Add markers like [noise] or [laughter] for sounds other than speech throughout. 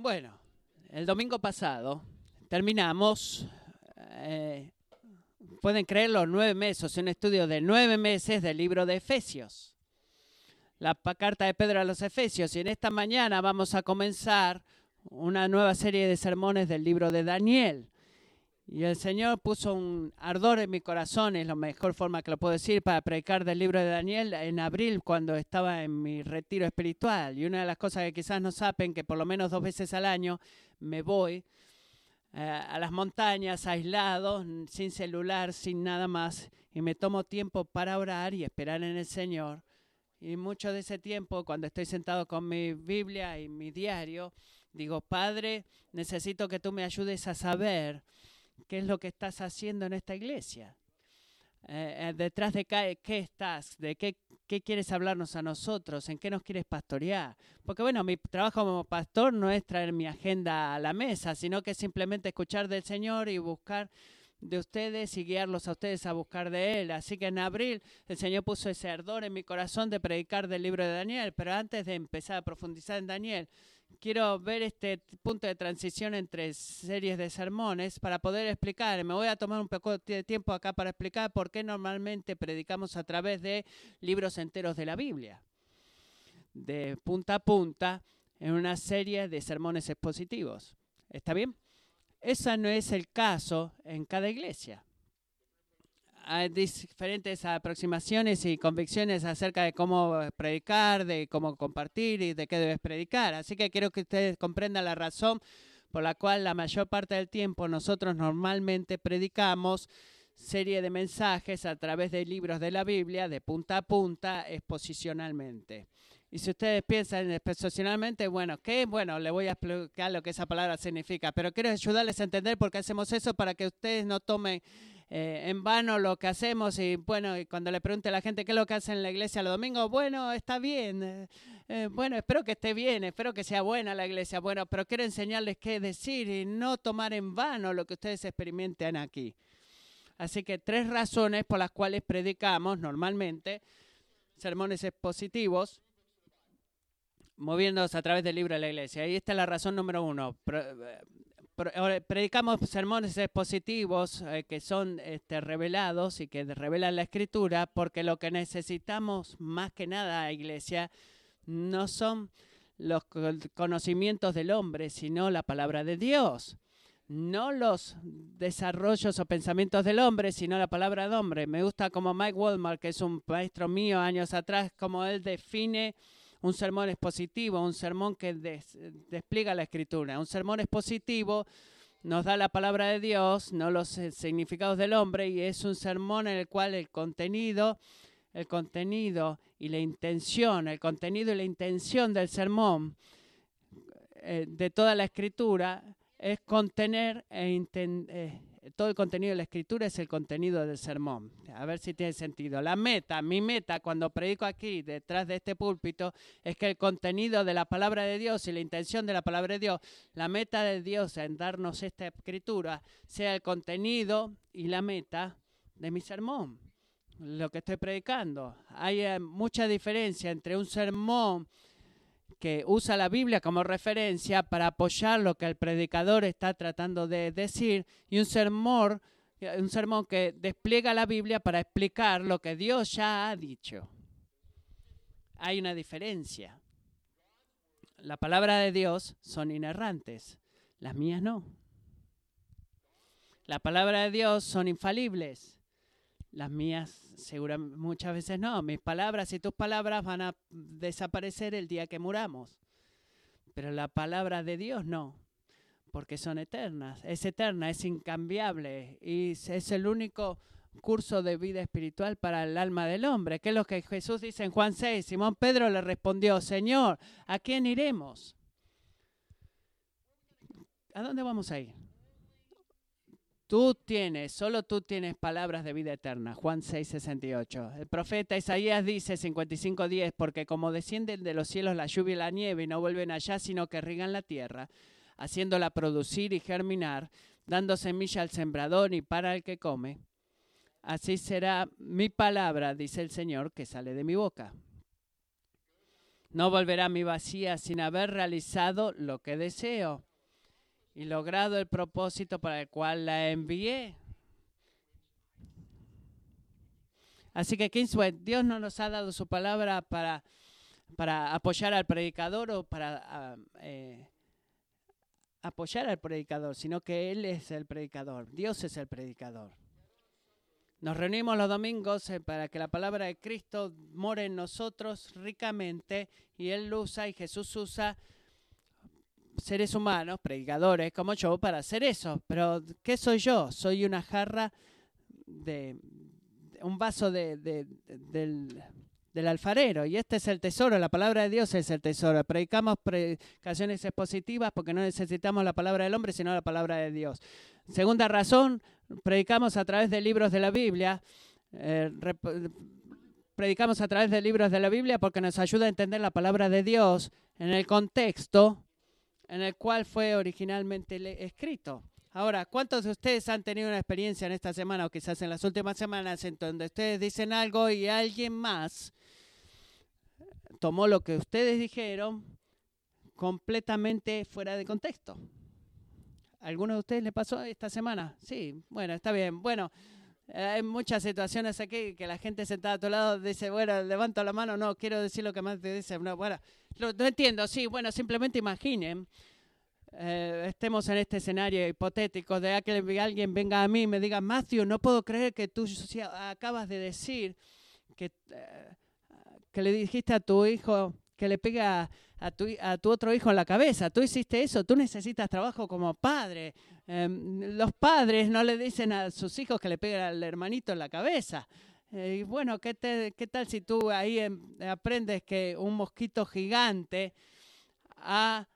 Bueno, el domingo pasado terminamos, eh, pueden creerlo, nueve meses, un estudio de nueve meses del libro de Efesios, la carta de Pedro a los Efesios. Y en esta mañana vamos a comenzar una nueva serie de sermones del libro de Daniel. Y el Señor puso un ardor en mi corazón, es la mejor forma que lo puedo decir, para predicar del libro de Daniel en abril cuando estaba en mi retiro espiritual. Y una de las cosas que quizás no saben, que por lo menos dos veces al año me voy eh, a las montañas aislado, sin celular, sin nada más, y me tomo tiempo para orar y esperar en el Señor. Y mucho de ese tiempo, cuando estoy sentado con mi Biblia y mi diario, digo, Padre, necesito que tú me ayudes a saber qué es lo que estás haciendo en esta iglesia. Eh, eh, detrás de qué, qué estás, de qué, qué, quieres hablarnos a nosotros, en qué nos quieres pastorear. Porque bueno, mi trabajo como pastor no es traer mi agenda a la mesa, sino que es simplemente escuchar del Señor y buscar de ustedes y guiarlos a ustedes a buscar de Él. Así que en abril el Señor puso ese ardor en mi corazón de predicar del libro de Daniel, pero antes de empezar a profundizar en Daniel, quiero ver este punto de transición entre series de sermones para poder explicar. Me voy a tomar un poco de tiempo acá para explicar por qué normalmente predicamos a través de libros enteros de la Biblia, de punta a punta, en una serie de sermones expositivos. ¿Está bien? Ese no es el caso en cada iglesia hay diferentes aproximaciones y convicciones acerca de cómo predicar, de cómo compartir y de qué debes predicar. Así que quiero que ustedes comprendan la razón por la cual la mayor parte del tiempo nosotros normalmente predicamos serie de mensajes a través de libros de la Biblia de punta a punta exposicionalmente. Y si ustedes piensan exposicionalmente, bueno, ¿qué? Bueno, le voy a explicar lo que esa palabra significa, pero quiero ayudarles a entender por qué hacemos eso para que ustedes no tomen eh, en vano lo que hacemos y bueno, y cuando le pregunte a la gente qué es lo que hace en la iglesia los domingos, bueno, está bien, eh, eh, bueno, espero que esté bien, espero que sea buena la iglesia, bueno, pero quiero enseñarles qué decir y no tomar en vano lo que ustedes experimentan aquí. Así que tres razones por las cuales predicamos normalmente sermones expositivos moviéndonos a través del libro de la iglesia. Y esta es la razón número uno predicamos sermones expositivos eh, que son este, revelados y que revelan la escritura, porque lo que necesitamos más que nada, iglesia, no son los conocimientos del hombre, sino la palabra de Dios. No los desarrollos o pensamientos del hombre, sino la palabra del hombre. Me gusta como Mike Walmart, que es un maestro mío años atrás, como él define un sermón expositivo, un sermón que despliega la escritura. Un sermón expositivo nos da la palabra de Dios, no los eh, significados del hombre, y es un sermón en el cual el contenido, el contenido y la intención, el contenido y la intención del sermón eh, de toda la escritura es contener e eh, todo el contenido de la escritura es el contenido del sermón. A ver si tiene sentido. La meta, mi meta cuando predico aquí detrás de este púlpito es que el contenido de la palabra de Dios y la intención de la palabra de Dios, la meta de Dios en darnos esta escritura, sea el contenido y la meta de mi sermón, lo que estoy predicando. Hay eh, mucha diferencia entre un sermón que usa la Biblia como referencia para apoyar lo que el predicador está tratando de decir y un sermón, un sermón que despliega la Biblia para explicar lo que Dios ya ha dicho. Hay una diferencia. La palabra de Dios son inerrantes, las mías no. La palabra de Dios son infalibles, las mías seguramente muchas veces no. Mis palabras y tus palabras van a desaparecer el día que muramos. Pero la palabra de Dios no, porque son eternas. Es eterna, es incambiable y es el único curso de vida espiritual para el alma del hombre. ¿Qué es lo que Jesús dice en Juan 6? Simón Pedro le respondió, Señor, ¿a quién iremos? ¿A dónde vamos a ir? Tú tienes, solo tú tienes palabras de vida eterna. Juan 6, 68. El profeta Isaías dice 55.10, porque como descienden de los cielos la lluvia y la nieve y no vuelven allá, sino que riegan la tierra, haciéndola producir y germinar, dando semilla al sembrador y para el que come. Así será mi palabra, dice el Señor, que sale de mi boca. No volverá mi vacía sin haber realizado lo que deseo y logrado el propósito para el cual la envié. Así que, Kingsway, Dios no nos ha dado su palabra para, para apoyar al predicador o para eh, apoyar al predicador, sino que Él es el predicador, Dios es el predicador. Nos reunimos los domingos eh, para que la palabra de Cristo more en nosotros ricamente y Él usa y Jesús usa seres humanos, predicadores como yo, para hacer eso. Pero, ¿qué soy yo? Soy una jarra de, un vaso de, del, del, alfarero y este es el tesoro, la palabra de Dios es el tesoro. Predicamos predicaciones expositivas porque no necesitamos la palabra del hombre, sino la palabra de Dios. Segunda razón, predicamos a través de libros de la Biblia. Eh, predicamos a través de libros de la Biblia porque nos ayuda a entender la palabra de Dios en el contexto en el cual fue originalmente escrito. Ahora, ¿cuántos de ustedes han tenido una experiencia en esta semana o quizás en las últimas semanas en donde ustedes dicen algo y alguien más tomó lo que ustedes dijeron completamente fuera de contexto? ¿Alguno de ustedes le pasó esta semana? Sí, bueno, está bien. Bueno, hay muchas situaciones aquí que la gente sentada a tu lado dice, bueno, levanto la mano, no, quiero decir lo que más te dice. No, bueno, lo, entiendo, sí, bueno, simplemente imaginen, eh, estemos en este escenario hipotético de que alguien venga a mí y me diga, Matthew, no puedo creer que tú acabas de decir eh, que le dijiste a tu hijo que le pega a tu, a tu otro hijo en la cabeza. Tú hiciste eso, tú necesitas trabajo como padre. Em, los padres no le dicen a sus hijos que le peguen al hermanito en la cabeza. Eh, y bueno, ¿qué, ¿qué, tal si tú ahí em, aprendes que un mosquito gigante ha,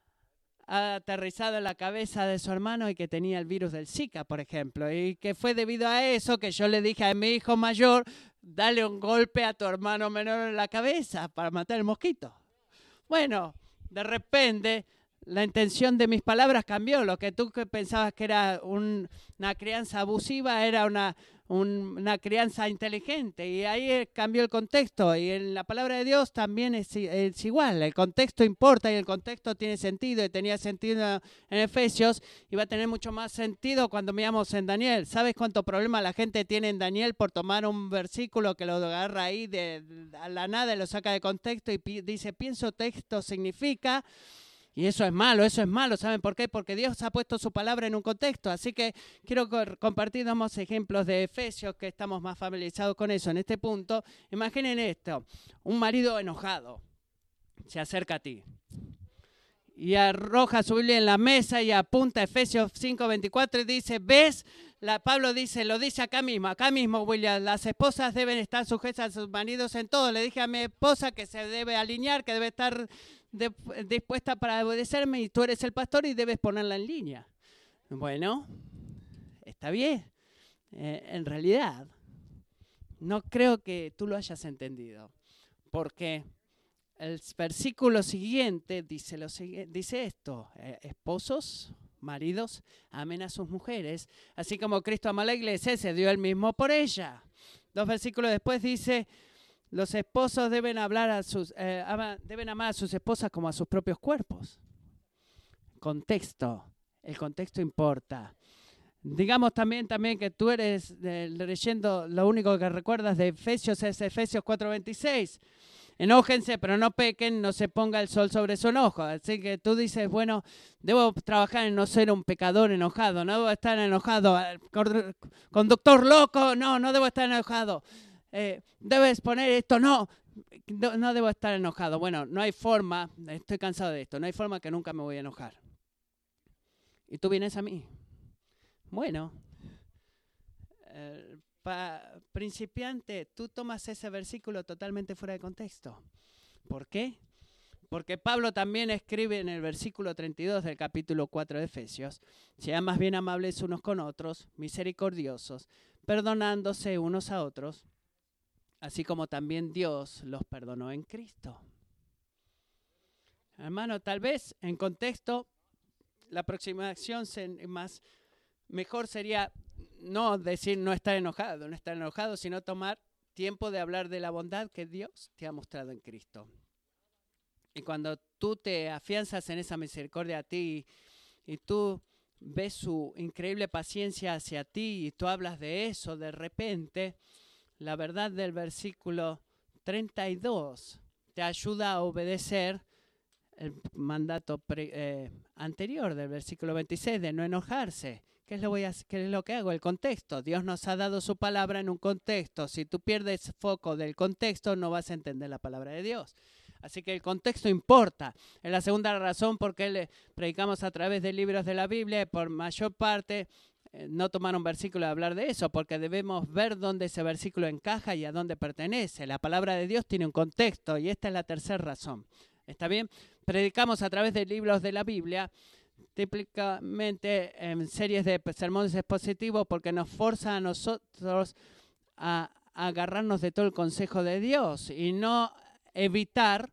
ha, aterrizado en la cabeza de su hermano y que tenía el virus del Zika, por ejemplo? Y que fue debido a eso que yo le dije a mi hijo mayor, dale un golpe a tu hermano menor en la cabeza para matar el mosquito. Bueno, de repente la intención de mis palabras cambió. Lo que tú pensabas que era una crianza abusiva era una, una crianza inteligente. Y ahí eh, cambió el contexto. Y en la palabra de Dios también es, igual. El contexto importa y el contexto tiene sentido. Y tenía sentido en Efesios y va a tener mucho más sentido cuando miramos en Daniel. ¿Sabes cuánto problema la gente tiene en Daniel por tomar un versículo que lo agarra ahí de, a la nada y lo saca de contexto y dice, pienso texto significa... Y eso es malo, eso es malo. ¿Saben por qué? Porque Dios ha puesto su palabra en un contexto. Así que quiero compartir dos ejemplos de Efesios que estamos más familiarizados con eso en este punto. Imaginen esto, un marido enojado se acerca a ti y arroja su Biblia en la mesa y apunta a Efesios 5:24 y dice, ¿ves? La, Pablo dice, lo dice acá mismo, acá mismo, William, las esposas deben estar sujetas a sus maridos en todo. Le dije a mi esposa que se debe alinear, que debe estar dispuesta para obedecerme y tú eres el pastor y debes ponerla en línea. Bueno, está bien. Eh, en realidad, no creo que tú lo hayas entendido, porque el versículo siguiente dice, lo, dice esto, eh, esposos, maridos, amen a sus mujeres, así como Cristo amó a la iglesia, se dio el mismo por ella. Dos versículos después dice, los esposos deben hablar a sus, eh, deben amar a sus esposas como a sus propios cuerpos. Contexto, el contexto importa. Digamos también, también que tú eres leyendo, lo único que recuerdas de Efesios es Efesios 4:26. Enójense, pero no pequen, no se ponga el sol sobre su enojo. Así que tú dices, bueno, debo trabajar en no ser un pecador enojado, no debo estar enojado. Conductor loco, no, no debo estar enojado. Eh, debes poner esto, no, no, debo estar enojado. Bueno, no hay forma, estoy cansado de esto, no hay forma que nunca me voy a enojar. Y tú vienes a mí. Bueno, eh, principiante, tú tomas ese versículo totalmente fuera de contexto. ¿Por qué? Porque Pablo también escribe en el versículo 32 del capítulo 4 de Efesios, sean más bien amables unos con otros, misericordiosos, perdonándose unos a otros, así como también Dios los perdonó en Cristo. Hermano, tal vez en contexto la aproximación más mejor sería no decir no estar enojado, no estar enojado, sino tomar tiempo de hablar de la bondad que Dios te ha mostrado en Cristo. Y cuando tú te afianzas en esa misericordia a ti y tú ves su increíble paciencia hacia ti y tú hablas de eso, de repente, la verdad del versículo 32 te ayuda a obedecer el mandato eh, anterior del versículo 26 de no enojarse. ¿Qué es, lo voy a, ¿Qué es lo que hago? El contexto. Dios nos ha dado su palabra en un contexto. Si tú pierdes foco del contexto, no vas a entender la palabra de Dios. Así que el contexto importa. Es la segunda razón por qué le predicamos a través de libros de la Biblia. Por mayor parte, no tomar un versículo y hablar de eso, porque debemos ver dónde ese versículo encaja y a dónde pertenece. La palabra de Dios tiene un contexto y esta es la tercera razón. ¿Está bien? Predicamos a través de libros de la Biblia, típicamente en series de sermones expositivos, porque nos forza a nosotros a agarrarnos de todo el consejo de Dios y no evitar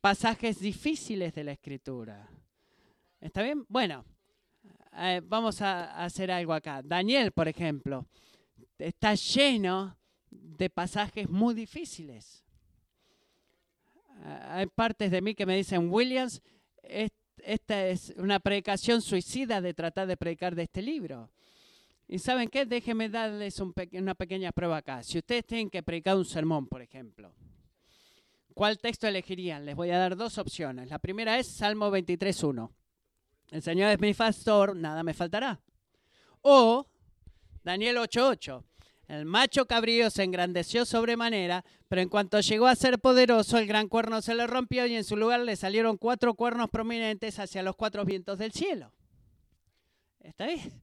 pasajes difíciles de la escritura. ¿Está bien? Bueno, eh, vamos a hacer algo acá. Daniel, por ejemplo, está lleno de pasajes muy difíciles. Eh, hay partes de mí que me dicen, Williams, esta es una predicación suicida de tratar de predicar de este libro. ¿Y saben qué? Déjenme darles una pequeña prueba acá. Si ustedes tienen que predicar un sermón, por ejemplo, ¿Cuál texto elegirían? Les voy a dar dos opciones. La primera es Salmo 23.1. El Señor es mi pastor, nada me faltará. O Daniel 8.8. El macho cabrío se engrandeció sobremanera, pero en cuanto llegó a ser poderoso, el gran cuerno se le rompió y en su lugar le salieron cuatro cuernos prominentes hacia los cuatro vientos del cielo. ¿Está bien?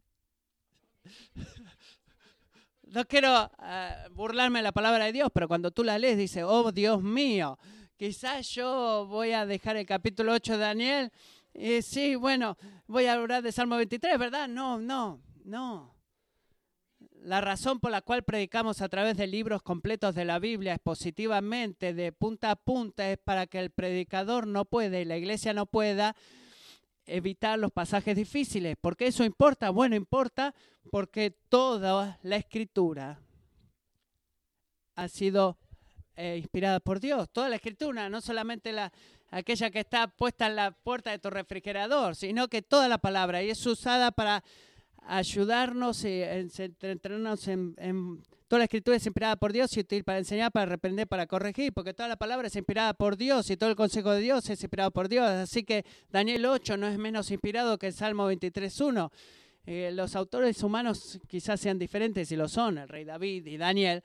no quiero eh, burlarme de la palabra de Dios, pero cuando tú la lees dice, oh Dios mío, quizás yo voy a dejar el capítulo 8 de Daniel. Y sí, bueno, voy a hablar de Salmo 23, ¿verdad? No, no, no. La razón por la cual predicamos a través de libros completos de la Biblia expositivamente, de punta a punta, es para que el predicador no pueda y la iglesia no pueda evitar los pasajes difíciles. ¿Por qué eso importa? Bueno, importa porque toda la escritura ha sido eh, inspirada por Dios. Toda la escritura, no solamente la, aquella que está puesta en la puerta de tu refrigerador, sino que toda la palabra y es usada para ayudarnos y entrenarnos en, Toda la escritura es inspirada por Dios y útil para enseñar, para reprender, para corregir, porque toda la palabra es inspirada por Dios y todo el consejo de Dios es inspirado por Dios. Así que Daniel 8 no es menos inspirado que el Salmo 23.1. Eh, los autores humanos quizás sean diferentes y lo son, el rey David y Daniel,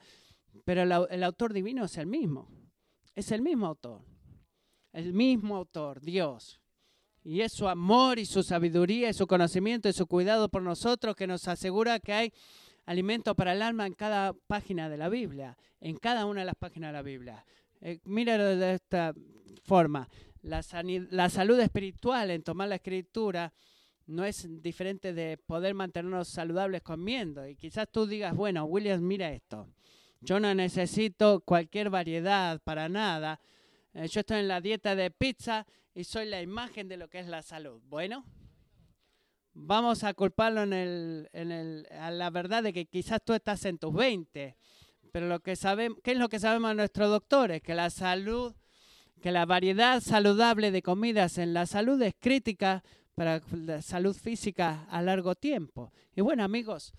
pero el autor divino es el mismo. Es el mismo autor. El mismo autor, Dios. Y es su amor y su sabiduría y su conocimiento y su cuidado por nosotros que nos asegura que hay alimento para el alma en cada página de la Biblia, en cada una de las páginas de la Biblia. Eh, míralo de esta forma. La, la salud espiritual en tomar la escritura no es diferente de poder mantenernos saludables comiendo. Y quizás tú digas, bueno, Williams, mira esto. Yo no necesito cualquier variedad para nada. Eh, yo estoy en la dieta de pizza y soy la imagen de lo que es la salud. Bueno, vamos a culparlo en el, en el, a la verdad de que quizás tú estás en tus 20, pero lo que sabemos, ¿qué es lo que sabemos nuestros doctores? Que la salud, que la variedad saludable de comidas en la salud es crítica para la salud física a largo tiempo. Y bueno, amigos,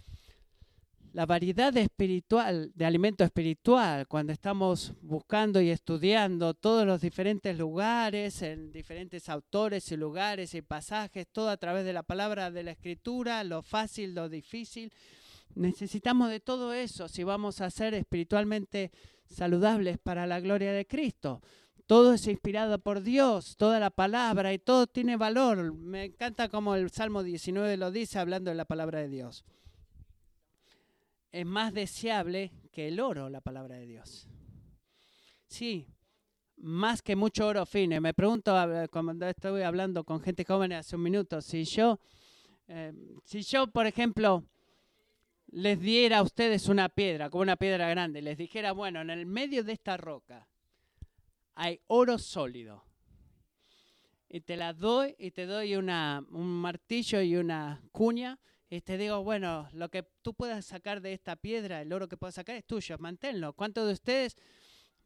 la variedad espiritual, de alimento espiritual, cuando estamos buscando y estudiando todos los diferentes lugares, en diferentes autores y lugares y pasajes, todo a través de la palabra de la escritura, lo fácil, lo difícil. Necesitamos de todo eso si vamos a ser espiritualmente saludables para la gloria de Cristo. Todo es inspirado por Dios, toda la palabra y todo tiene valor. Me encanta como el Salmo 19 lo dice hablando de la palabra de Dios es más deseable que el oro, la palabra de Dios. Sí, más que mucho oro fino. Me pregunto, cuando estoy hablando con gente joven hace un minuto, si yo, eh, si yo, por ejemplo, les diera a ustedes una piedra, como una piedra grande, les dijera, bueno, en el medio de esta roca hay oro sólido. Y te la doy y te doy una, un martillo y una cuña y te digo, bueno, lo que tú puedas sacar de esta piedra, el oro que puedas sacar es tuyo, manténlo. ¿Cuántos de ustedes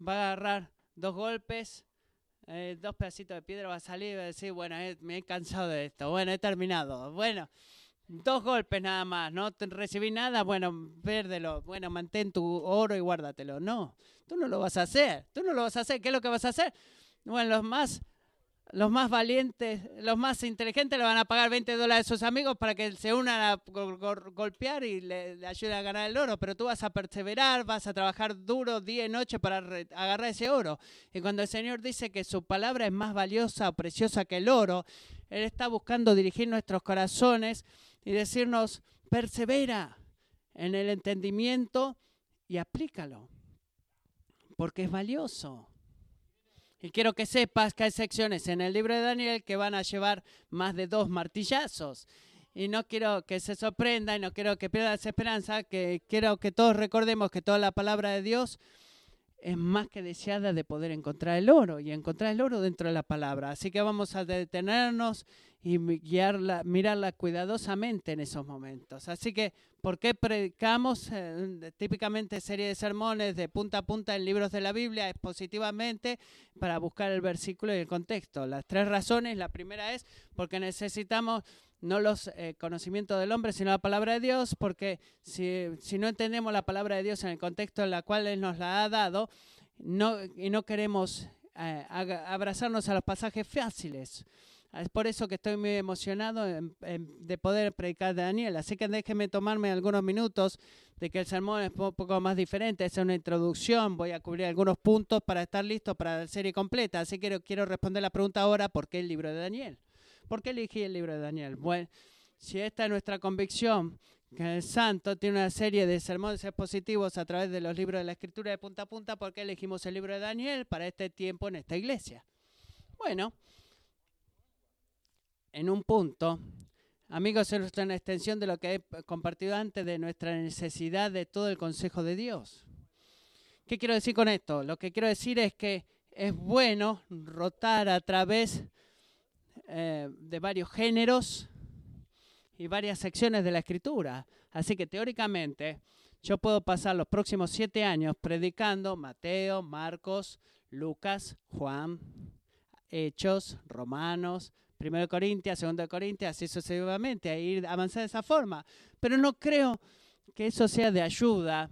va a agarrar dos golpes eh, dos pedacitos de piedra, va a salir y va a decir, bueno, eh, me he cansado de esto, bueno, he terminado, bueno, dos golpes nada más, no recibí nada, bueno, pérdelo, bueno, mantén tu oro y guárdatelo. No, tú no lo vas a hacer, tú no lo vas a hacer, ¿qué es lo que vas a hacer? Bueno, los más los más valientes, los más inteligentes le van a pagar 20 dólares a sus amigos para que se unan a golpear y le, ayuden a ganar el oro. Pero tú vas a perseverar, vas a trabajar duro día y noche para agarrar ese oro. Y cuando el Señor dice que su palabra es más valiosa preciosa que el oro, Él está buscando dirigir nuestros corazones y decirnos, persevera en el entendimiento y aplícalo. Porque es valioso. Y quiero que sepas que hay secciones en el libro de Daniel que van a llevar más de dos martillazos. Y no quiero que se sorprenda y no quiero que pierdas esperanza, que quiero que todos recordemos que toda la palabra de Dios es más que deseada de poder encontrar el oro y encontrar el oro dentro de la palabra. Así que vamos a detenernos y guiarla, mirarla cuidadosamente en esos momentos. Así que, ¿por qué predicamos eh, típicamente serie de sermones de punta a punta en libros de la Biblia expositivamente para buscar el versículo y el contexto? Las tres razones. La primera es porque necesitamos no los eh, conocimientos del hombre, sino la palabra de Dios, porque si, si, no entendemos la palabra de Dios en el contexto en el cual Él nos la ha dado, no, y no queremos eh, abrazarnos a los pasajes fáciles, es por eso que estoy muy emocionado de poder predicar de Daniel. Así que déjenme tomarme algunos minutos de que el sermón es un poco más diferente. Es una introducción. Voy a cubrir algunos puntos para estar listo para la serie completa. Así que quiero responder la pregunta ahora, ¿por qué el libro de Daniel? ¿Por qué elegí el libro de Daniel? Bueno, si esta es nuestra convicción, que el santo tiene una serie de sermones expositivos a través de los libros de la escritura de punta a punta, ¿por qué elegimos el libro de Daniel para este tiempo en esta iglesia? Bueno, en un punto, amigos, es una extensión de lo que he compartido antes de nuestra necesidad de todo el consejo de Dios. ¿Qué quiero decir con esto? Lo que quiero decir es que es bueno rotar a través eh, de varios géneros y varias secciones de la escritura. Así que teóricamente yo puedo pasar los próximos siete años predicando Mateo, Marcos, Lucas, Juan, Hechos, Romanos, Primero de Corintias, segundo de Corintias, así sucesivamente, a ir avanzar de esa forma. Pero no creo que eso sea de ayuda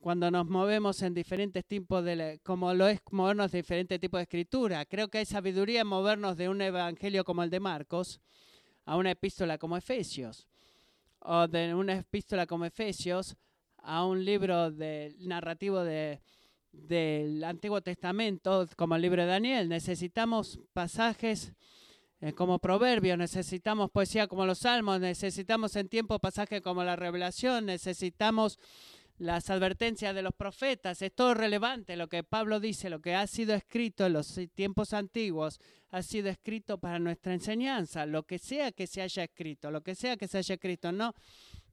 cuando nos movemos en diferentes tipos de, como lo es movernos de diferentes tipos de escritura. Creo que hay sabiduría en movernos de un evangelio como el de Marcos a una epístola como Efesios, o de una epístola como Efesios a un libro de, narrativo de, del Antiguo Testamento, como el libro de Daniel. Necesitamos pasajes eh, como proverbios, necesitamos poesía como los salmos, necesitamos en tiempo pasajes como la revelación, necesitamos las advertencias de los profetas. Es todo relevante lo que Pablo dice, lo que ha sido escrito en los tiempos antiguos, ha sido escrito para nuestra enseñanza, lo que sea que se haya escrito, lo que sea que se haya escrito, no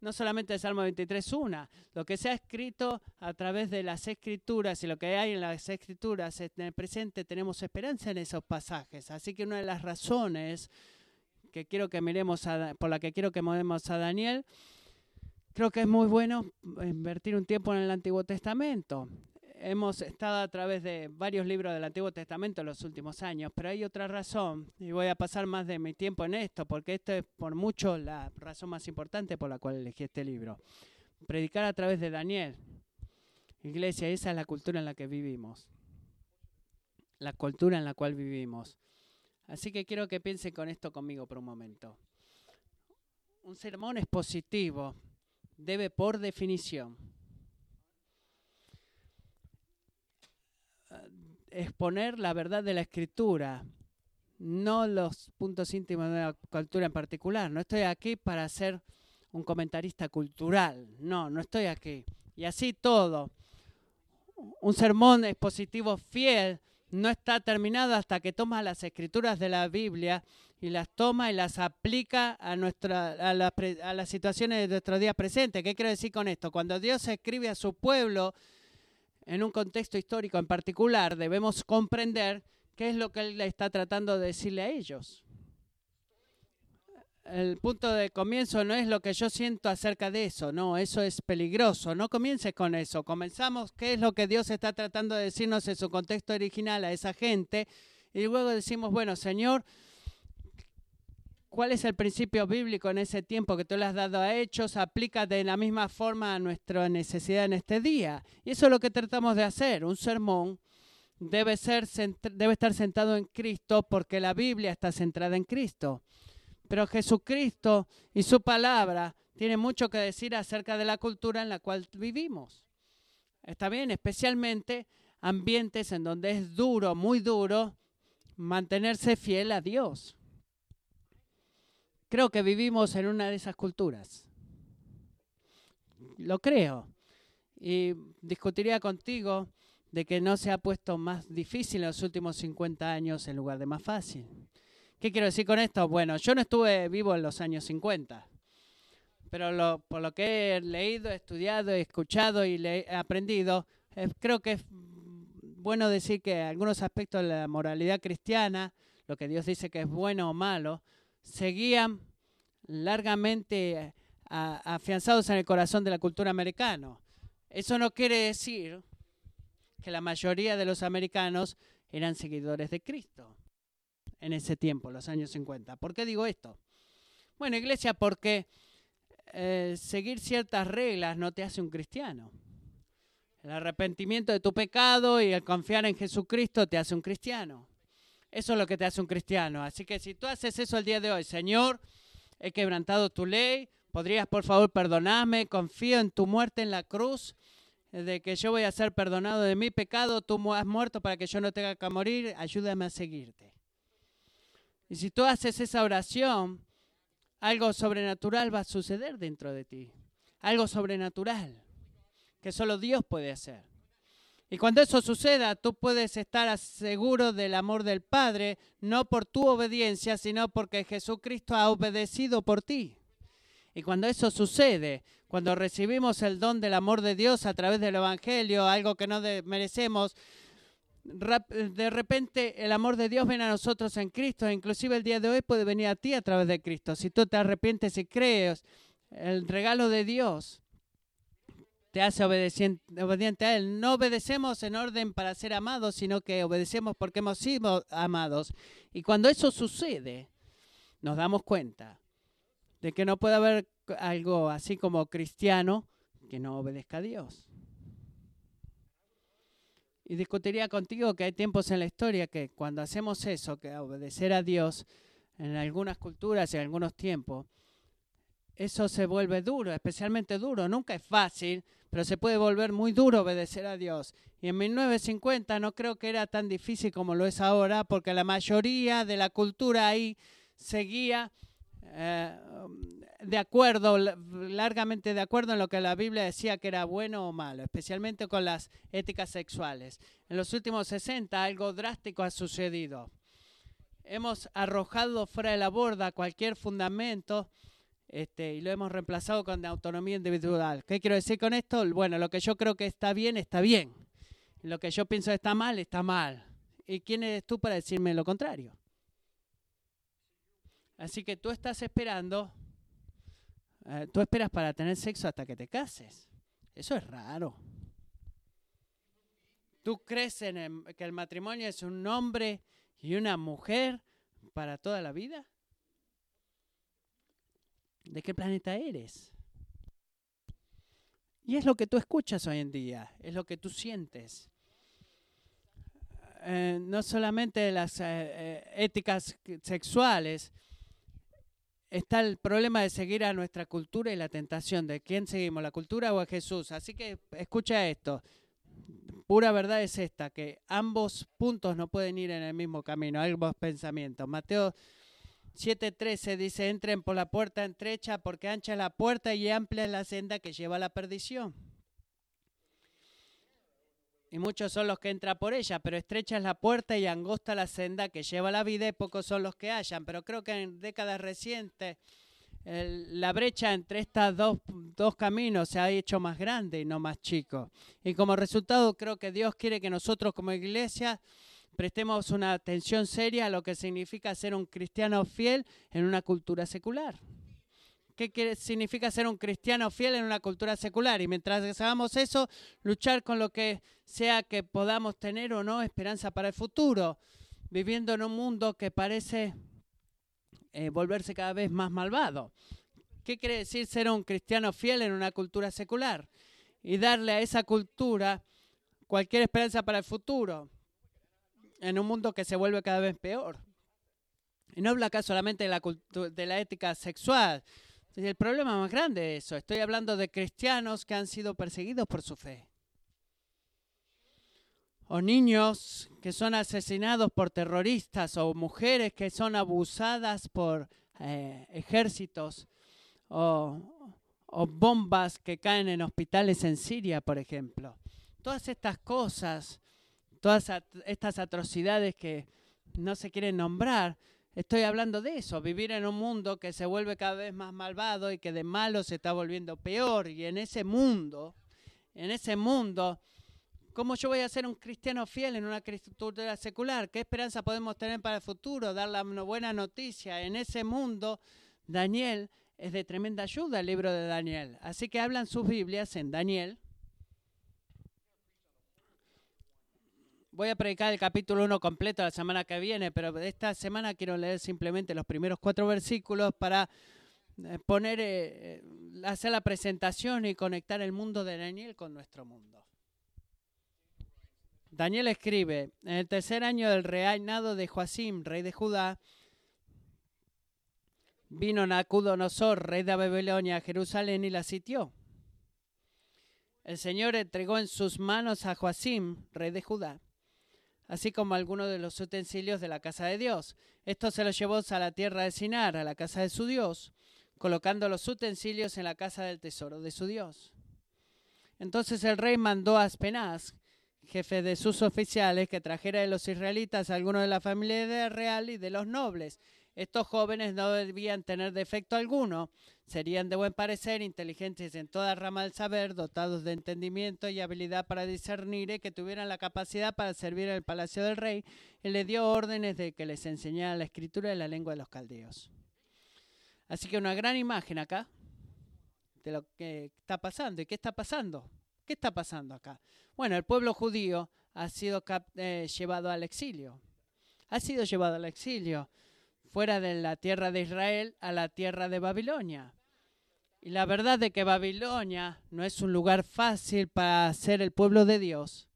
no solamente el Salmo 23.1, lo que se ha escrito a través de las escrituras y lo que hay en las escrituras en el presente, tenemos esperanza en esos pasajes. Así que una de las razones que quiero que miremos por la que quiero que movemos a Daniel, creo que es muy bueno invertir un tiempo en el Antiguo Testamento hemos estado a través de varios libros del Antiguo Testamento en los últimos años, pero hay otra razón, y voy a pasar más de mi tiempo en esto, porque esto es por mucho la razón más importante por la cual elegí este libro. Predicar a través de Daniel. Iglesia, esa es la cultura en la que vivimos. La cultura en la cual vivimos. Así que quiero que piensen con esto conmigo por un momento. Un sermón expositivo debe por definición exponer la verdad de la escritura, no los puntos íntimos de la cultura en particular. No estoy aquí para ser un comentarista cultural, no, no estoy aquí. Y así todo. Un sermón expositivo fiel no está terminado hasta que toma las escrituras de la Biblia y las toma y las aplica a, nuestra, a, a las situaciones de nuestro día presente. ¿Qué quiero decir con esto? Cuando Dios escribe a su pueblo, en un contexto histórico en particular, debemos comprender qué es lo que él está tratando de decirle a ellos. El punto de comienzo no es lo que yo siento acerca de eso, no, eso es peligroso. No comiences con eso. Comenzamos qué es lo que Dios está tratando de decirnos en su contexto original a esa gente y luego decimos, bueno, Señor, ¿cuál es el principio bíblico en ese tiempo que tú le has dado a hechos? Aplica de la misma forma a nuestra necesidad en este día. Y eso es lo que tratamos de hacer, un sermón. Debe, ser, debe estar sentado en Cristo porque la Biblia está centrada en Cristo. Pero Jesucristo y su palabra tienen mucho que decir acerca de la cultura en la cual vivimos. Está bien, especialmente ambientes en donde es duro, muy duro, mantenerse fiel a Dios. Creo que vivimos en una de esas culturas. Lo creo. Y discutiría contigo de que no se ha puesto más difícil en los últimos 50 años en lugar de más fácil. ¿Qué quiero decir con esto? Bueno, yo no estuve vivo en los años 50, pero por lo que he leído, estudiado, escuchado y aprendido, creo que es bueno decir que algunos aspectos de la moralidad cristiana, lo que Dios dice que es bueno o malo, seguían largamente eh, afianzados en el corazón de la cultura americana. Eso no quiere decir que la mayoría de los americanos eran seguidores de Cristo en ese tiempo, los años 50. ¿Por qué digo esto? Bueno, iglesia, porque eh, seguir ciertas reglas no te hace un cristiano. El arrepentimiento de tu pecado y el confiar en Jesucristo te hace un cristiano. Eso es lo que te hace un cristiano. Así que si tú haces eso el día de hoy, Señor, he quebrantado tu ley, podrías por favor perdonarme, confío en tu muerte en la cruz, de que yo voy a ser perdonado de mi pecado, tú has muerto para que yo no tenga que morir, ayúdame a seguirte. Y si tú haces esa oración, algo sobrenatural va a suceder dentro de ti. Algo sobrenatural que solo Dios puede hacer. Y cuando eso suceda, tú puedes estar seguro del amor del Padre, no por tu obediencia, sino porque Jesucristo ha obedecido por ti. Y cuando eso sucede, cuando recibimos el don del amor de Dios a través del Evangelio, algo que no merecemos, de repente el amor de Dios viene a nosotros en Cristo, e inclusive el día de hoy puede venir a ti a través de Cristo. Si tú te arrepientes y crees, el regalo de Dios te hace obediente a Él. No obedecemos en orden para ser amados, sino que obedecemos porque hemos sido amados. Y cuando eso sucede, nos damos cuenta de que no puede haber algo así como cristiano que no obedezca a Dios. Y discutiría contigo que hay tiempos en la historia que cuando hacemos eso, que obedecer a Dios, en algunas culturas y en algunos tiempos, eso se vuelve duro, especialmente duro. Nunca es fácil, pero se puede volver muy duro obedecer a Dios. Y en 1950 no creo que era tan difícil como lo es ahora, porque la mayoría de la cultura ahí seguía eh, de acuerdo, largamente de acuerdo en lo que la Biblia decía que era bueno o malo, especialmente con las éticas sexuales. En los últimos 60 algo drástico ha sucedido. Hemos arrojado fuera de la borda cualquier fundamento este, y lo hemos reemplazado con autonomía individual. ¿Qué quiero decir con esto? Bueno, lo que yo creo que está bien, está bien. Lo que yo pienso está mal, está mal. ¿Y quién eres tú para decirme lo contrario? Así que tú estás esperando eh, tú esperas para tener sexo hasta que te cases. Eso es raro. ¿Tú crees en que el matrimonio es un hombre y una mujer para toda la vida? ¿De qué planeta eres? Y es lo que tú escuchas hoy en día, es lo que tú sientes. Eh, no solamente las eh, éticas sexuales, está el problema de seguir a nuestra cultura y la tentación de quién seguimos, la cultura o a Jesús. Así que escucha esto. Pura verdad es esta, que ambos puntos no pueden ir en el mismo camino, ambos pensamientos. Mateo 7:13 dice, entren por la puerta estrecha porque ancha es la puerta y amplia es la senda que lleva a la perdición y muchos son los que entran por ella, pero estrecha es la puerta y angosta la senda que lleva la vida y pocos son los que hallan. Pero creo que en décadas recientes la brecha entre estos dos, dos caminos se ha hecho más grande y no más chico. Y como resultado creo que Dios quiere que nosotros como iglesia prestemos una atención seria a lo que significa ser un cristiano fiel en una cultura secular. ¿Qué significa ser un cristiano fiel en una cultura secular? Y mientras hagamos eso, luchar con lo que sea que podamos tener o no esperanza para el futuro, viviendo en un mundo que parece eh, volverse cada vez más malvado. ¿Qué quiere decir ser un cristiano fiel en una cultura secular? Y darle a esa cultura cualquier esperanza para el futuro, en un mundo que se vuelve cada vez peor. Y no habla acá solamente de la, de la ética sexual, el problema más grande es eso. Estoy hablando de cristianos que han sido perseguidos por su fe. O niños que son asesinados por terroristas o mujeres que son abusadas por eh, ejércitos o, o bombas que caen en hospitales en Siria, por ejemplo. Todas estas cosas, todas estas atrocidades que no se quieren nombrar, Estoy hablando de eso, vivir en un mundo que se vuelve cada vez más malvado y que de malo se está volviendo peor. Y en ese mundo, en ese mundo, ¿cómo yo voy a ser un cristiano fiel en una cultura secular? ¿Qué esperanza podemos tener para el futuro? Dar la buena noticia. En ese mundo, Daniel es de tremenda ayuda el libro de Daniel. Así que hablan sus Biblias en Daniel Voy a predicar el capítulo 1 completo la semana que viene, pero esta semana quiero leer simplemente los primeros cuatro versículos para eh, poner, eh, eh, hacer la presentación y conectar el mundo de Daniel con nuestro mundo. Daniel escribe, en el tercer año del reinado de Joacim, rey de Judá, vino Nacudonosor, rey de Babilonia, a Jerusalén y la sitió. El Señor entregó en sus manos a Joacim, rey de Judá, así como algunos de los utensilios de la casa de Dios. Esto se los llevó a la tierra de Sinar, a la casa de su Dios, colocando los utensilios en la casa del tesoro de su Dios. Entonces el rey mandó a Aspenaz, jefe de sus oficiales, que trajera de los israelitas algunos de la familia real y de los nobles, estos jóvenes no debían tener defecto alguno, serían de buen parecer, inteligentes en toda rama del saber, dotados de entendimiento y habilidad para discernir, y que tuvieran la capacidad para servir en el palacio del rey, y le dio órdenes de que les enseñara la escritura y la lengua de los caldeos. Así que una gran imagen acá de lo que está pasando. ¿Y qué está pasando? ¿Qué está pasando acá? Bueno, el pueblo judío ha sido eh, llevado al exilio. Ha sido llevado al exilio fuera de la tierra de Israel a la tierra de Babilonia. Y la verdad de que Babilonia no es un lugar fácil para ser el pueblo de Dios.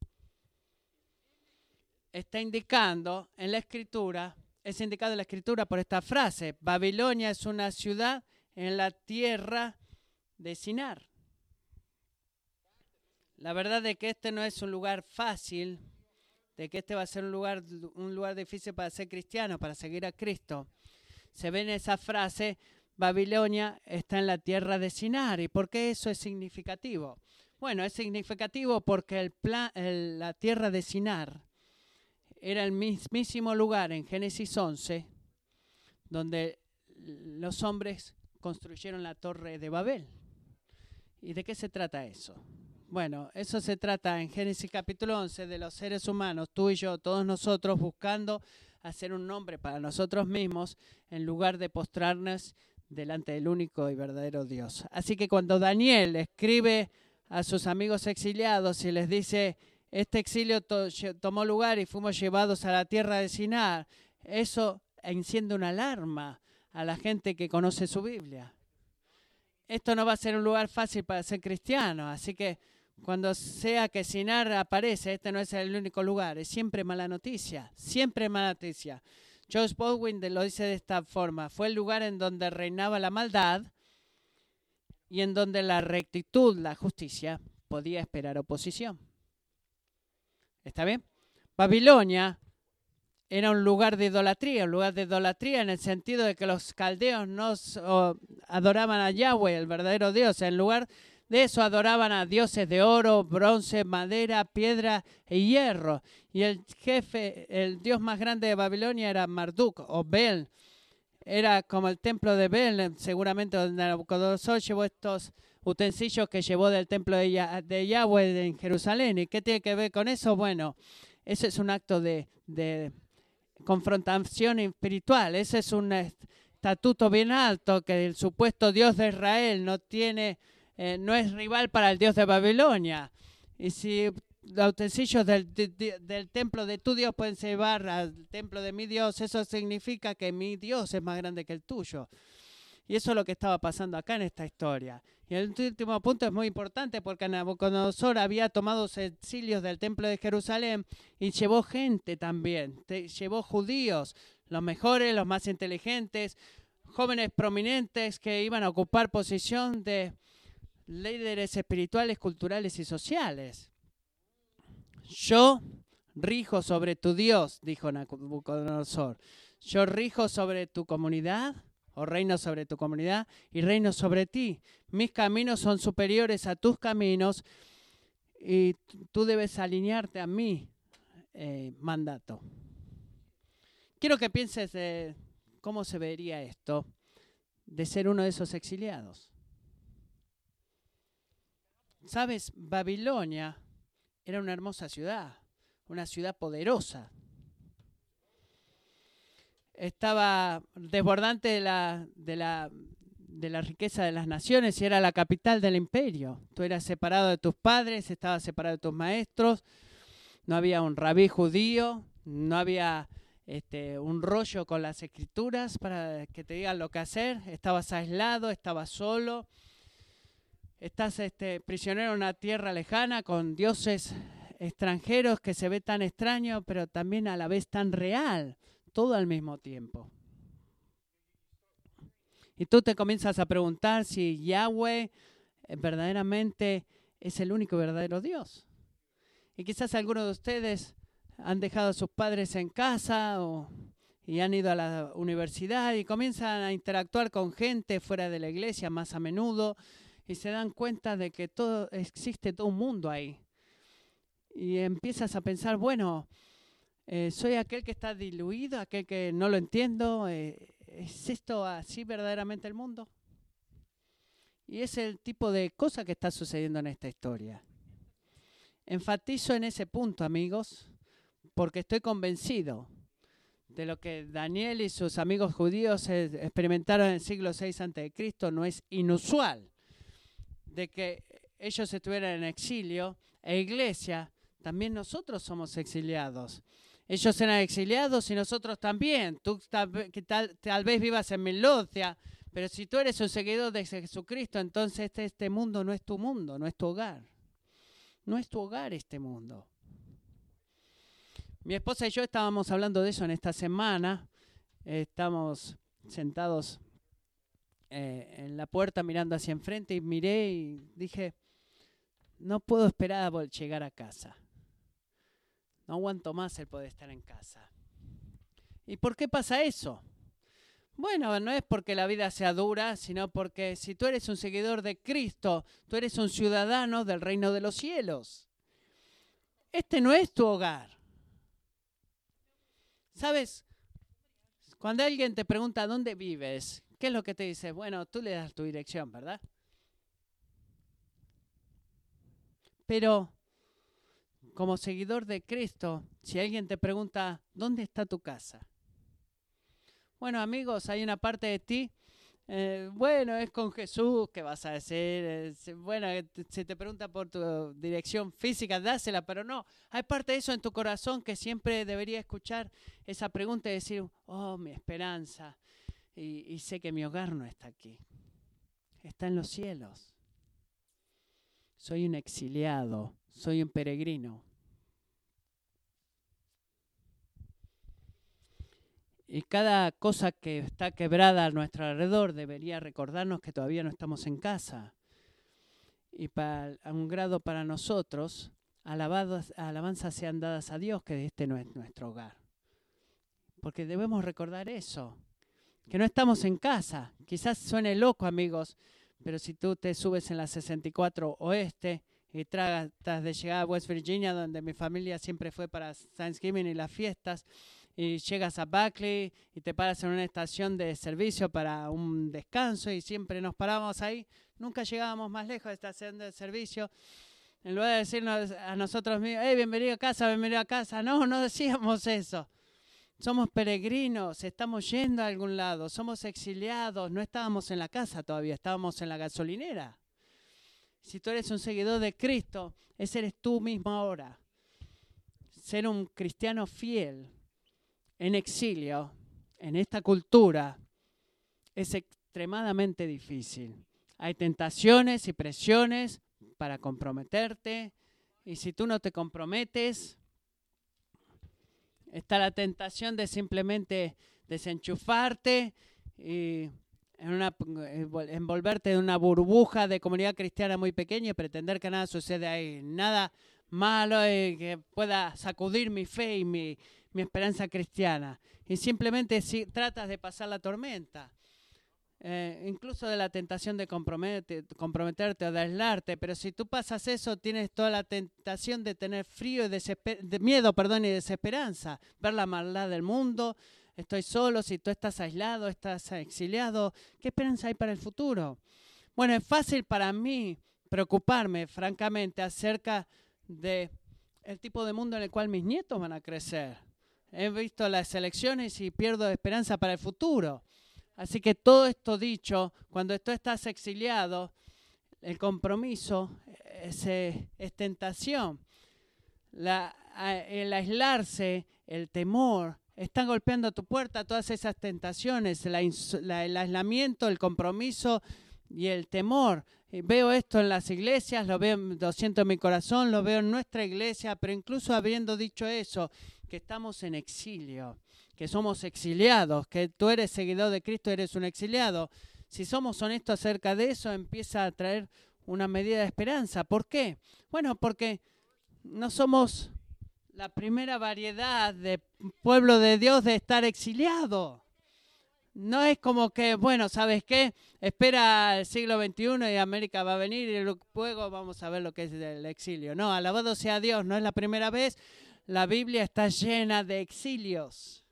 Está indicando en la escritura, es indicado en la escritura por esta frase, Babilonia es una ciudad en la tierra de Sinar. La verdad de que este no es un lugar fácil de que este va a ser un lugar, un lugar difícil para ser cristiano, para seguir a Cristo. Se ve en esa frase, Babilonia está en la tierra de Sinar. ¿Y por qué eso es significativo? Bueno, es significativo porque el la tierra de Sinar era el mismísimo lugar en Génesis 11 donde los hombres construyeron la torre de Babel. ¿Y de qué se trata eso? Bueno, eso se trata en Génesis capítulo 11 de los seres humanos, tú y yo, todos nosotros buscando hacer un nombre para nosotros mismos en lugar de postrarnos delante del único y verdadero Dios. Así que cuando Daniel escribe a sus amigos exiliados y les dice, este exilio tomó lugar y fuimos llevados a la tierra de Sinar, eso enciende una alarma a la gente que conoce su Biblia. Esto no va a ser un lugar fácil para ser cristiano, así que cuando sea que Sinar aparece, este no es el único lugar, es siempre mala noticia, siempre mala noticia. Josh Baldwin lo dice de esta forma, fue el lugar en donde reinaba la maldad y en donde la rectitud, la justicia, podía esperar oposición. ¿Está bien? Babilonia era un lugar de idolatría, un lugar de idolatría en el sentido de que los caldeos no adoraban a Yahweh, el verdadero Dios, en lugar de eso adoraban a dioses de oro, bronce, madera, piedra y hierro. Y el jefe, el dios más grande de Babilonia era Marduk o Bel. Era como el templo de Bel, seguramente donde Nabucodonosor llevó estos utensilios que llevó del templo de, Yahweh en Jerusalén. ¿Y qué tiene que ver con eso? Bueno, ese es un acto de, de confrontación espiritual, ese es un estatuto bien alto que el supuesto Dios de Israel no tiene, eh, no es rival para el Dios de Babilonia. Y si los utensilios del, del, templo de tu Dios pueden llevar al templo de mi Dios, eso significa que mi Dios es más grande que el tuyo. Y eso es lo que estaba pasando acá en esta historia. Y el último punto es muy importante porque Nabucodonosor había tomado los exilios del templo de Jerusalén y llevó gente también, llevó judíos, los mejores, los más inteligentes, jóvenes prominentes que iban a ocupar posición de líderes espirituales, culturales y sociales. Yo rijo sobre tu Dios, dijo Nabucodonosor. Yo rijo sobre tu comunidad, o reino sobre tu comunidad, y reino sobre ti. Mis caminos son superiores a tus caminos, y tú debes alinearte a mi eh, mandato. Quiero que pienses de cómo se vería esto de ser uno de esos exiliados. Sabes, Babilonia era una hermosa ciudad, una ciudad poderosa. Estaba desbordante de la, de la, de la riqueza de las naciones y era la capital del imperio. Tú eras separado de tus padres, estabas separado de tus maestros, no había un rabí judío, no había este, un rollo con las escrituras para que te digan lo que hacer, estabas aislado, estabas solo, estás este, prisionero en una tierra lejana con dioses extranjeros que se ve tan extraño, pero también a la vez tan real, todo al mismo tiempo. Y tú te comienzas a preguntar si Yahweh eh, verdaderamente es el único verdadero Dios. Y quizás algunos de ustedes han dejado a sus padres en casa o, y han ido a la universidad y comienzan a interactuar con gente fuera de la iglesia más a menudo y se dan cuenta de que todo existe todo un mundo ahí. Y empiezas a pensar, bueno, eh, soy aquel que está diluido, aquel que no lo entiendo. Eh, ¿Es esto así verdaderamente el mundo? Y es el tipo de cosa que está sucediendo en esta historia. Enfatizo en ese punto, amigos, porque estoy convencido de lo que Daniel y sus amigos judíos experimentaron en el siglo VI a.C. no es inusual de que ellos estuvieran en exilio e iglesia, también nosotros somos exiliados. Ellos eran exiliados y nosotros también. Tú tal, vez vivas en Melodia, pero si tú eres un seguidor de Jesucristo, entonces este, este mundo no es tu mundo, no es tu hogar. No es tu hogar este mundo. Mi esposa y yo estábamos hablando de eso en esta semana. estamos sentados eh, en la puerta mirando hacia enfrente y miré y dije, no puedo esperar a llegar a casa. No aguanto más el poder estar en casa. ¿Y por qué pasa eso? Bueno, no es porque la vida sea dura, sino porque si tú eres un seguidor de Cristo, tú eres un ciudadano del reino de los cielos. Este no es tu hogar. ¿Sabes? Cuando alguien te pregunta dónde vives, ¿qué es lo que te dice? Bueno, tú le das tu dirección, ¿verdad? Pero como seguidor de Cristo, si alguien te pregunta, ¿dónde está tu casa? Bueno, amigos, hay una parte de ti eh, bueno, es con Jesús que vas a decir. bueno, si te pregunta por tu dirección física, dásela, pero no. Hay parte de eso en tu corazón que siempre debería escuchar esa pregunta y decir, oh, mi esperanza. Y, sé que mi hogar no está aquí. Está en los cielos. Soy un exiliado, soy un peregrino. Y cada cosa que está quebrada a nuestro alrededor debería recordarnos que todavía no estamos en casa. Y a un grado para nosotros, alabanzas sean dadas a Dios, que este no es nuestro hogar. Porque debemos recordar eso, que no estamos en casa. Quizás suene loco, amigos, pero si tú te subes en la 64 Oeste y tratas de llegar a West Virginia, donde mi familia siempre fue para Thanksgiving y las fiestas, y llegas a Buckley y te paras en una estación de servicio para un descanso y siempre nos parábamos ahí. Nunca llegábamos más lejos de esta estación de servicio. En lugar de decirnos a nosotros mismos, hey, bienvenido a casa, bienvenido a casa. No, no decíamos eso. Somos peregrinos, estamos yendo a algún lado, somos exiliados, no estábamos en la casa todavía, estábamos en la gasolinera. Si tú eres un seguidor de Cristo, ese eres tú mismo ahora. Ser un cristiano fiel en exilio, en esta cultura, es extremadamente difícil. Hay tentaciones y presiones para comprometerte y si tú no te comprometes, está la tentación de simplemente desenchufarte y envolverte en una burbuja de comunidad cristiana muy pequeña y pretender que nada sucede ahí, nada malo y que pueda sacudir mi fe y mi, mi esperanza cristiana. Y simplemente si tratas de pasar la tormenta. Eh, incluso de la tentación de comprometerte o de aislarte, pero si tú pasas eso, tienes toda la tentación de tener frío y miedo perdón, y desesperanza, ver la maldad del mundo, estoy solo, si tú estás aislado, estás exiliado, ¿qué esperanza hay para el futuro? Bueno, es fácil para mí preocuparme, francamente, acerca de el tipo de mundo en el cual mis nietos van a crecer. He visto las elecciones y pierdo esperanza para el futuro. Así que todo esto dicho, cuando tú estás exiliado, el compromiso es, tentación. el aislarse, el temor, están golpeando tu puerta todas esas tentaciones, el aislamiento, el compromiso y el temor. Veo esto en las iglesias, lo veo, lo siento en mi corazón, lo veo en nuestra iglesia, pero incluso habiendo dicho eso, que estamos en exilio que somos exiliados, que tú eres seguidor de Cristo, eres un exiliado. Si somos honestos acerca de eso, empieza a traer una medida de esperanza. ¿Por qué? Bueno, porque no somos la primera variedad de pueblo de Dios de estar exiliado. No es como que, bueno, ¿sabes qué? Espera el siglo XXI y América va a venir y luego vamos a ver lo que es el exilio. No, alabado sea Dios, no es la primera vez. La Biblia está llena de exilios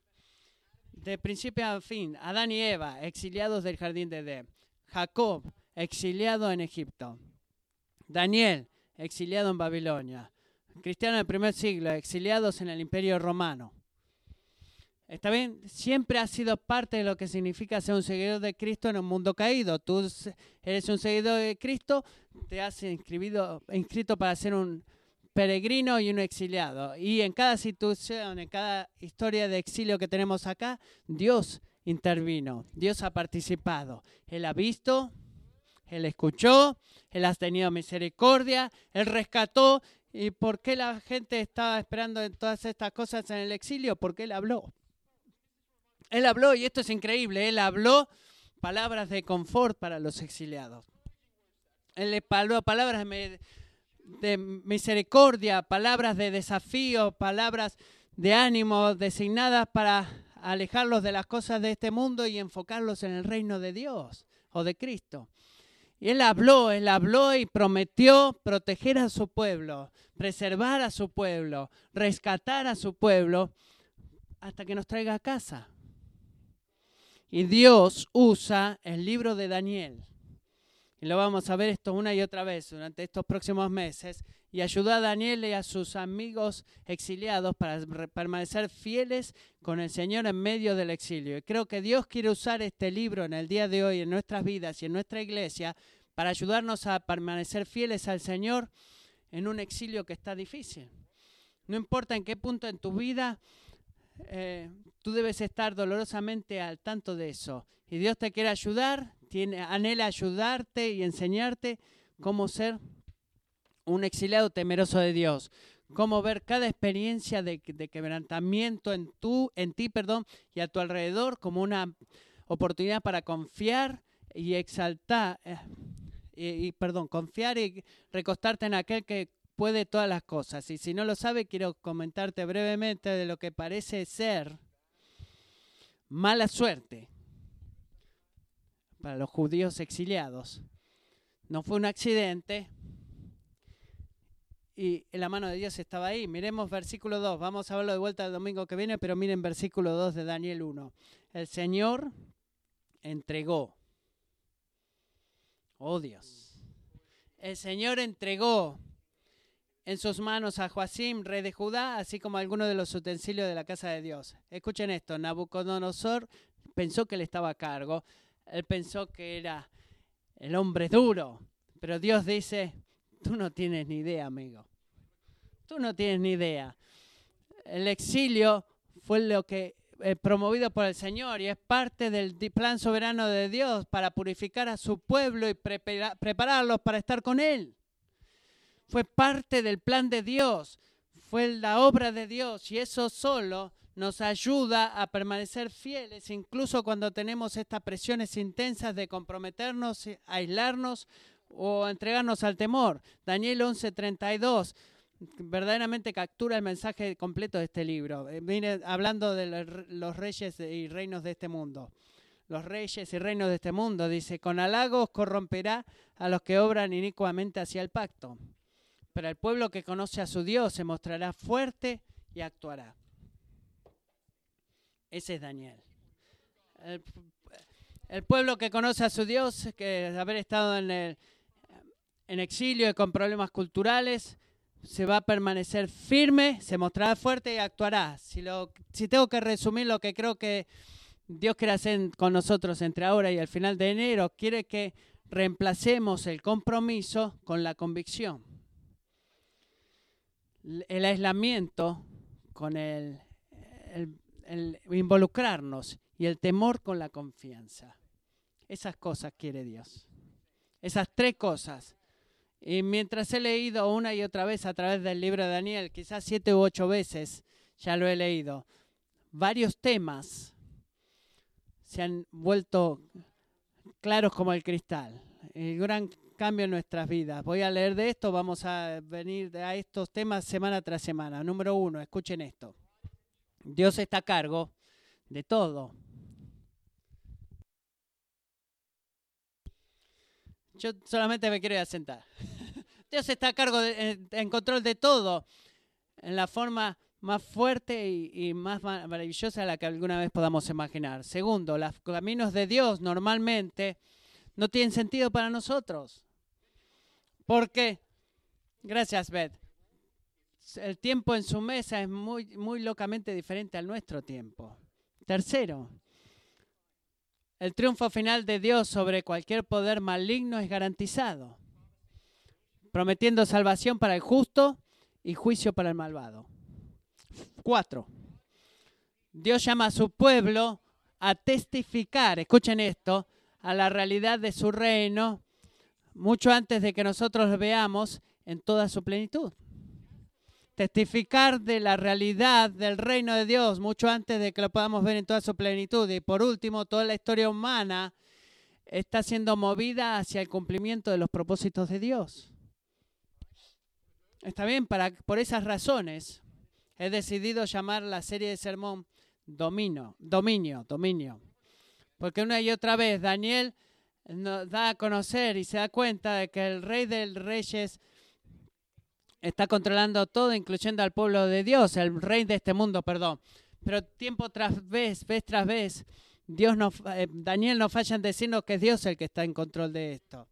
de principio a fin, Adán y Eva, exiliados del jardín de Edén. Jacob, exiliado en Egipto. Daniel, exiliado en Babilonia. Cristianos del primer siglo, exiliados en el imperio romano. ¿Está bien? Siempre ha sido parte de lo que significa ser un seguidor de Cristo en un mundo caído. Tú eres un seguidor de Cristo, te has inscribido, inscrito para ser un peregrino y un exiliado. Y en cada situación, en cada historia de exilio que tenemos acá, Dios intervino, Dios ha participado. Él ha visto, Él escuchó, Él ha tenido misericordia, Él rescató. ¿Y por qué la gente estaba esperando en todas estas cosas en el exilio? Porque Él habló. Él habló, y esto es increíble, Él habló palabras de confort para los exiliados. Él le habló palabras de de misericordia, palabras de desafío, palabras de ánimo designadas para alejarlos de las cosas de este mundo y enfocarlos en el reino de Dios o de Cristo. Y él habló, él habló y prometió proteger a su pueblo, preservar a su pueblo, rescatar a su pueblo hasta que nos traiga a casa. Y Dios usa el libro de Daniel lo vamos a ver esto una y otra vez durante estos próximos meses. Y ayudó a Daniel y a sus amigos exiliados para permanecer fieles con el Señor en medio del exilio. Y creo que Dios quiere usar este libro en el día de hoy en nuestras vidas y en nuestra iglesia para ayudarnos a permanecer fieles al Señor en un exilio que está difícil. No importa en qué punto en tu vida eh, tú debes estar dolorosamente al tanto de eso. Y Dios te quiere ayudar, tiene, anhela ayudarte y enseñarte cómo ser un exiliado temeroso de Dios, cómo ver cada experiencia de, quebrantamiento en, tú, en ti perdón, y a tu alrededor como una oportunidad para confiar y exaltar, eh, y, perdón, confiar y recostarte en aquel que puede todas las cosas. Y si no lo sabe, quiero comentarte brevemente de lo que parece ser mala suerte para los judíos exiliados. No fue un accidente y la mano de Dios estaba ahí. Miremos versículo 2. Vamos a verlo de vuelta el domingo que viene, pero miren versículo 2 de Daniel 1. El Señor entregó. Oh Dios. El Señor entregó en sus manos a Joacim, rey de Judá, así como algunos de los utensilios de la casa de Dios. Escuchen esto, Nabucodonosor pensó que él estaba a cargo, él pensó que era el hombre duro, pero Dios dice, tú no tienes ni idea, amigo, tú no tienes ni idea. El exilio fue lo que eh, promovido por el Señor y es parte del plan soberano de Dios para purificar a su pueblo y prepararlos para estar con Él fue parte del plan de Dios, fue la obra de Dios y eso solo nos ayuda a permanecer fieles, incluso cuando tenemos estas presiones intensas de comprometernos, aislarnos o entregarnos al temor. Daniel 11:32 verdaderamente captura el mensaje completo de este libro. Eh, viene hablando de los reyes y reinos de este mundo. Los reyes y reinos de este mundo, dice, con halagos corromperá a los que obran inicuamente hacia el pacto pero el pueblo que conoce a su Dios se mostrará fuerte y actuará. Ese es Daniel. El, pueblo que conoce a su Dios, que haber estado en, exilio y con problemas culturales, se va a permanecer firme, se mostrará fuerte y actuará. Si tengo que resumir lo que creo que Dios quiere hacer con nosotros entre ahora y el final de enero, quiere que reemplacemos el compromiso con la convicción el aislamiento con el, involucrarnos y el temor con la confianza. Esas cosas quiere Dios. Esas tres cosas. Y mientras he leído una y otra vez a través del libro de Daniel, quizás siete u ocho veces ya lo he leído, varios temas se han vuelto claros como el cristal. El gran cambio en nuestras vidas. Voy a leer de esto, vamos a venir a estos temas semana tras semana. Número uno, escuchen esto. Dios está a cargo de todo. Yo solamente me quiero ir a sentar. [laughs] Dios está a cargo, en, control de todo, en la forma más fuerte y, y, más maravillosa la que alguna vez podamos imaginar. Segundo, los caminos de Dios normalmente no tienen sentido para nosotros. Porque, gracias Beth, el tiempo en su mesa es muy, muy locamente diferente al nuestro tiempo. Tercero, el triunfo final de Dios sobre cualquier poder maligno es garantizado, prometiendo salvación para el justo y juicio para el malvado. Cuatro, Dios llama a su pueblo a testificar, escuchen esto, a la realidad de su reino mucho antes de que nosotros lo veamos en toda su plenitud. Testificar de la realidad del reino de Dios mucho antes de que lo podamos ver en toda su plenitud. Y por último, toda la historia humana está siendo movida hacia el cumplimiento de los propósitos de Dios. Está bien, para, por esas razones he decidido llamar la serie de sermón Domino, Dominio, Dominio. Porque una y otra vez Daniel nos da a conocer y se da cuenta de que el rey del reyes está controlando todo, incluyendo al pueblo de Dios, el rey de este mundo, perdón. Pero tiempo tras vez, vez tras vez, Dios no, eh, Daniel no falla en decirnos que es Dios el que está en control de esto.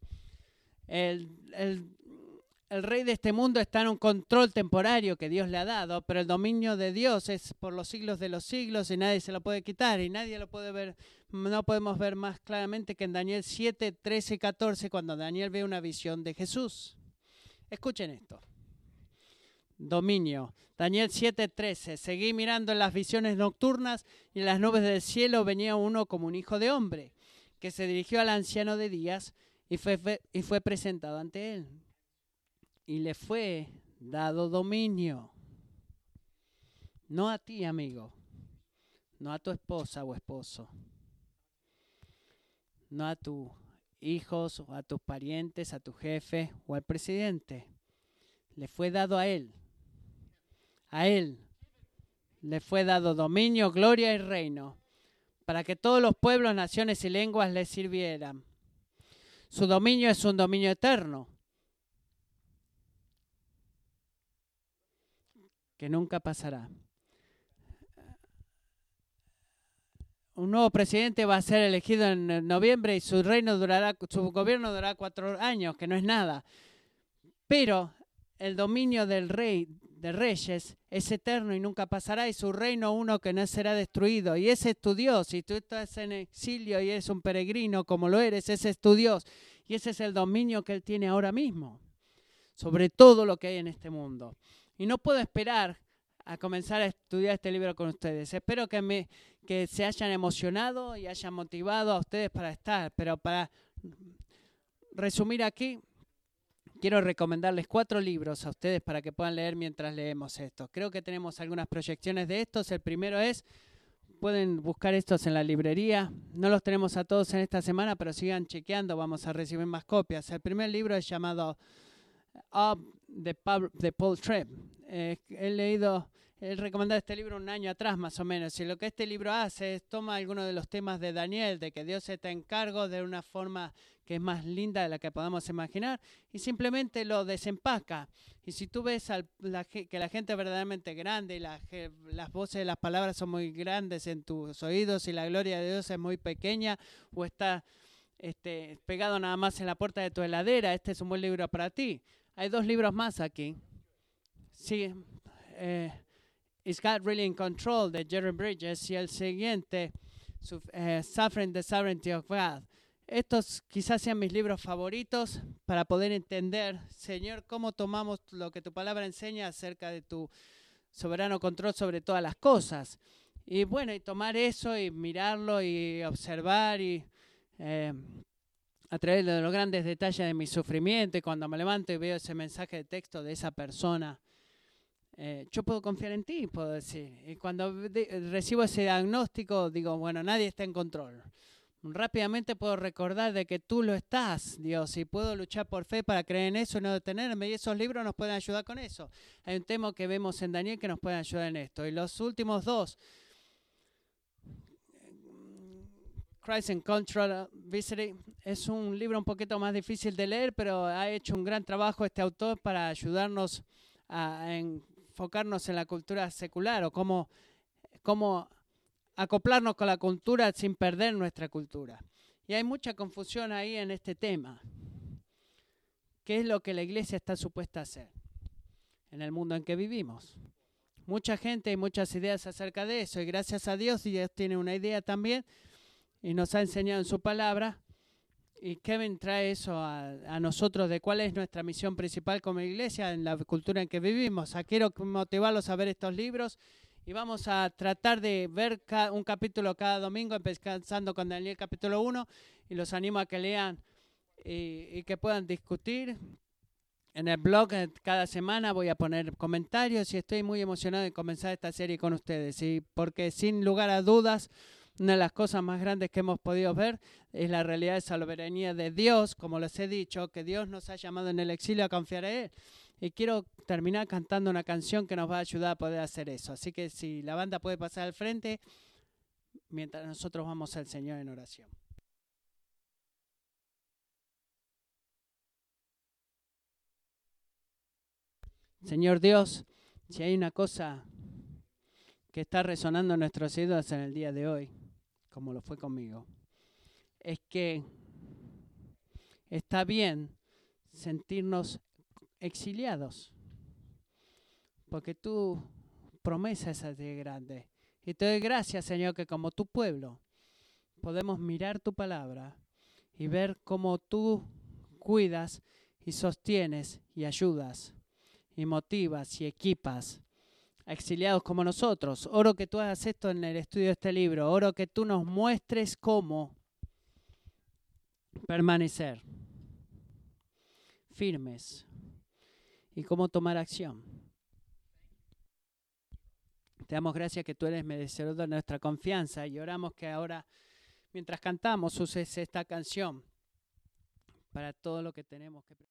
El, el, el rey de este mundo está en un control temporario que Dios le ha dado, pero el dominio de Dios es por los siglos de los siglos y nadie se lo puede quitar y nadie lo puede ver no podemos ver más claramente que en Daniel 7, 13 y 14, cuando Daniel ve una visión de Jesús. Escuchen esto. Dominio. Daniel 7, 13. Seguí mirando en las visiones nocturnas y en las nubes del cielo venía uno como un hijo de hombre, que se dirigió al anciano de días y fue, y fue presentado ante él. Y le fue dado dominio. No a ti, amigo. No a tu esposa o esposo no a tus hijos o a tus parientes, a tu jefe o al presidente. Le fue dado a él. A él le fue dado dominio, gloria y reino, para que todos los pueblos, naciones y lenguas le sirvieran. Su dominio es un dominio eterno, que nunca pasará. un nuevo presidente va a ser elegido en noviembre y su reino durará, su gobierno durará cuatro años, que no es nada. Pero el dominio del rey de reyes es eterno y nunca pasará, y su reino uno que no será destruido. Y ese es tu Dios. Si tú estás en exilio y eres un peregrino como lo eres, ese es tu Dios. Y ese es el dominio que Él tiene ahora mismo sobre todo lo que hay en este mundo. Y no puedo esperar a comenzar a estudiar este libro con ustedes. Espero que, me, que se hayan emocionado y hayan motivado a ustedes para estar. Pero para resumir aquí, quiero recomendarles cuatro libros a ustedes para que puedan leer mientras leemos esto. Creo que tenemos algunas proyecciones de estos. El primero es, pueden buscar estos en la librería. No los tenemos a todos en esta semana, pero sigan chequeando, vamos a recibir más copias. El primer libro es llamado Up de, Paul Tripp. Eh, he leído, he recomendado este libro un año atrás más o menos. Y lo que este libro hace es toma algunos de los temas de Daniel, de que Dios está en cargo de una forma que es más linda de la que podamos imaginar, y simplemente lo desempaca. Y si tú ves que la gente es verdaderamente grande y las voces de las palabras son muy grandes en tus oídos y la gloria de Dios es muy pequeña o está este, pegado nada más en la puerta de tu heladera, este es un buen libro para ti. Hay dos libros más aquí. Sí, eh, Is God Really in Control de Jerry Bridges y el siguiente, eh, Suffering the Sovereignty of God. Estos quizás sean mis libros favoritos para poder entender, Señor, cómo tomamos lo que tu palabra enseña acerca de tu soberano control sobre todas las cosas. Y bueno, y tomar eso y mirarlo y observar y eh, a través de los grandes detalles de mi sufrimiento y cuando me levanto y veo ese mensaje de texto de esa persona, eh, yo puedo confiar en ti, puedo decir. Y cuando recibo ese diagnóstico, digo, bueno, nadie está en control. Rápidamente puedo recordar de que tú lo estás, Dios, y puedo luchar por fe para creer en eso y no detenerme. Y esos libros nos pueden ayudar con eso. Hay un tema que vemos en Daniel que nos puede ayudar en esto. Y los últimos dos, Christ and Cultural Visiting. Es un libro un poquito más difícil de leer, pero ha hecho un gran trabajo este autor para ayudarnos a enfocarnos en la cultura secular o cómo, cómo acoplarnos con la cultura sin perder nuestra cultura. Y hay mucha confusión ahí en este tema. ¿Qué es lo que la iglesia está supuesta a hacer en el mundo en que vivimos? Mucha gente y muchas ideas acerca de eso y gracias a Dios Dios tiene una idea también y nos ha enseñado en su palabra. Y Kevin trae eso a, nosotros de cuál es nuestra misión principal como iglesia en la cultura en que vivimos. quiero motivarlos a ver estos libros y vamos a tratar de ver un capítulo cada domingo, empezando con Daniel capítulo 1 y los animo a que lean y, y que puedan discutir. En el blog cada semana voy a poner comentarios y estoy muy emocionado de comenzar esta serie con ustedes. Y porque sin lugar a dudas, una de las cosas más grandes que hemos podido ver es la realidad de soberanía de Dios, como les he dicho, que Dios nos ha llamado en el exilio a confiar en Él. Y quiero terminar cantando una canción que nos va a ayudar a poder hacer eso. Así que si la banda puede pasar al frente, mientras nosotros vamos al Señor en oración. Señor Dios, si hay una cosa que está resonando en nuestros oídos en el día de hoy, como lo fue conmigo, es que está bien sentirnos exiliados, porque tu promesa es así grande. Y te doy gracias, Señor, que como tu pueblo podemos mirar tu palabra y ver cómo tú cuidas y sostienes y ayudas y motivas y equipas exiliados como nosotros. Oro que tú hagas esto en el estudio de este libro. Oro que tú nos muestres cómo permanecer firmes y cómo tomar acción. Te damos gracias que tú eres merecedor de nuestra confianza y oramos que ahora, mientras cantamos, uses esta canción para todo lo que tenemos que